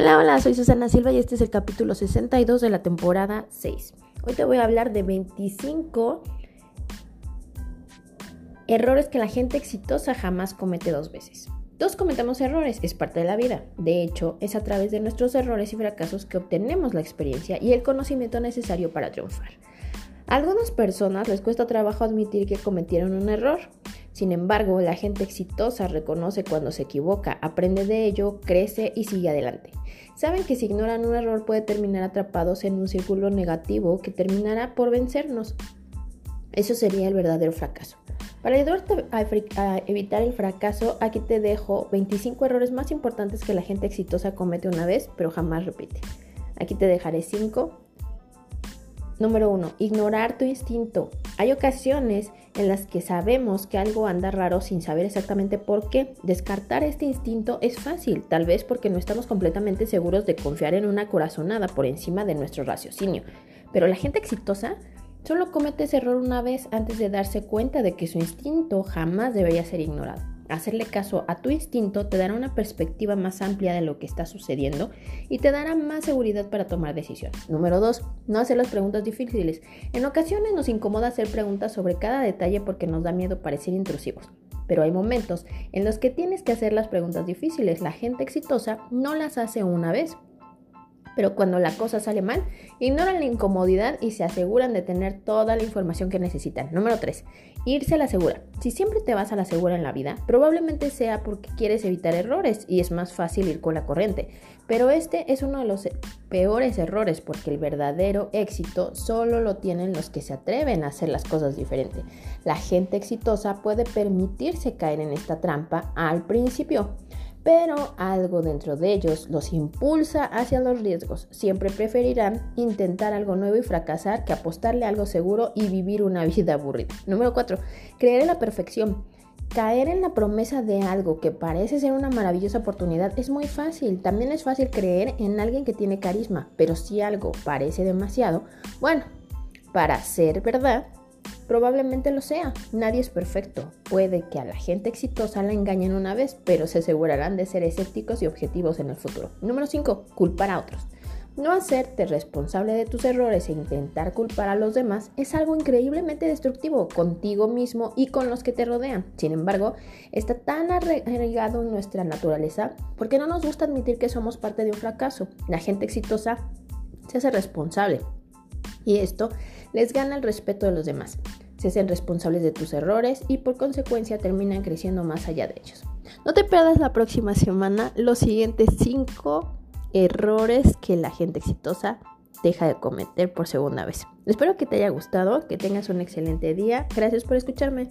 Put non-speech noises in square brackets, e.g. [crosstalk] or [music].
Hola, hola, soy Susana Silva y este es el capítulo 62 de la temporada 6. Hoy te voy a hablar de 25 errores que la gente exitosa jamás comete dos veces. Todos cometemos errores, es parte de la vida. De hecho, es a través de nuestros errores y fracasos que obtenemos la experiencia y el conocimiento necesario para triunfar. A algunas personas les cuesta trabajo admitir que cometieron un error. Sin embargo, la gente exitosa reconoce cuando se equivoca, aprende de ello, crece y sigue adelante. Saben que si ignoran un error puede terminar atrapados en un círculo negativo que terminará por vencernos. Eso sería el verdadero fracaso. Para ayudarte a evitar el fracaso, aquí te dejo 25 errores más importantes que la gente exitosa comete una vez, pero jamás repite. Aquí te dejaré 5 Número uno, ignorar tu instinto. Hay ocasiones en las que sabemos que algo anda raro sin saber exactamente por qué. Descartar este instinto es fácil, tal vez porque no estamos completamente seguros de confiar en una corazonada por encima de nuestro raciocinio. Pero la gente exitosa solo comete ese error una vez antes de darse cuenta de que su instinto jamás debería ser ignorado. Hacerle caso a tu instinto te dará una perspectiva más amplia de lo que está sucediendo y te dará más seguridad para tomar decisiones. Número 2. No hacer las preguntas difíciles. En ocasiones nos incomoda hacer preguntas sobre cada detalle porque nos da miedo parecer intrusivos. Pero hay momentos en los que tienes que hacer las preguntas difíciles. La gente exitosa no las hace una vez, pero cuando la cosa sale mal, ignoran la incomodidad y se aseguran de tener toda la información que necesitan. Número 3. Irse a la segura. Si siempre te vas a la segura en la vida, probablemente sea porque quieres evitar errores y es más fácil ir con la corriente. Pero este es uno de los peores errores porque el verdadero éxito solo lo tienen los que se atreven a hacer las cosas diferentes. La gente exitosa puede permitirse caer en esta trampa al principio pero algo dentro de ellos los impulsa hacia los riesgos. Siempre preferirán intentar algo nuevo y fracasar que apostarle a algo seguro y vivir una [laughs] vida aburrida. Número 4. Creer en la perfección. Caer en la promesa de algo que parece ser una maravillosa oportunidad es muy fácil. También es fácil creer en alguien que tiene carisma, pero si algo parece demasiado, bueno, para ser verdad, Probablemente lo sea, nadie es perfecto. Puede que a la gente exitosa la engañen una vez, pero se asegurarán de ser escépticos y objetivos en el futuro. Número 5. Culpar a otros. No hacerte responsable de tus errores e intentar culpar a los demás es algo increíblemente destructivo contigo mismo y con los que te rodean. Sin embargo, está tan arraigado en nuestra naturaleza porque no nos gusta admitir que somos parte de un fracaso. La gente exitosa se hace responsable y esto les gana el respeto de los demás. Se hacen responsables de tus errores y por consecuencia terminan creciendo más allá de ellos. No te pierdas la próxima semana los siguientes 5 errores que la gente exitosa deja de cometer por segunda vez. Espero que te haya gustado, que tengas un excelente día. Gracias por escucharme.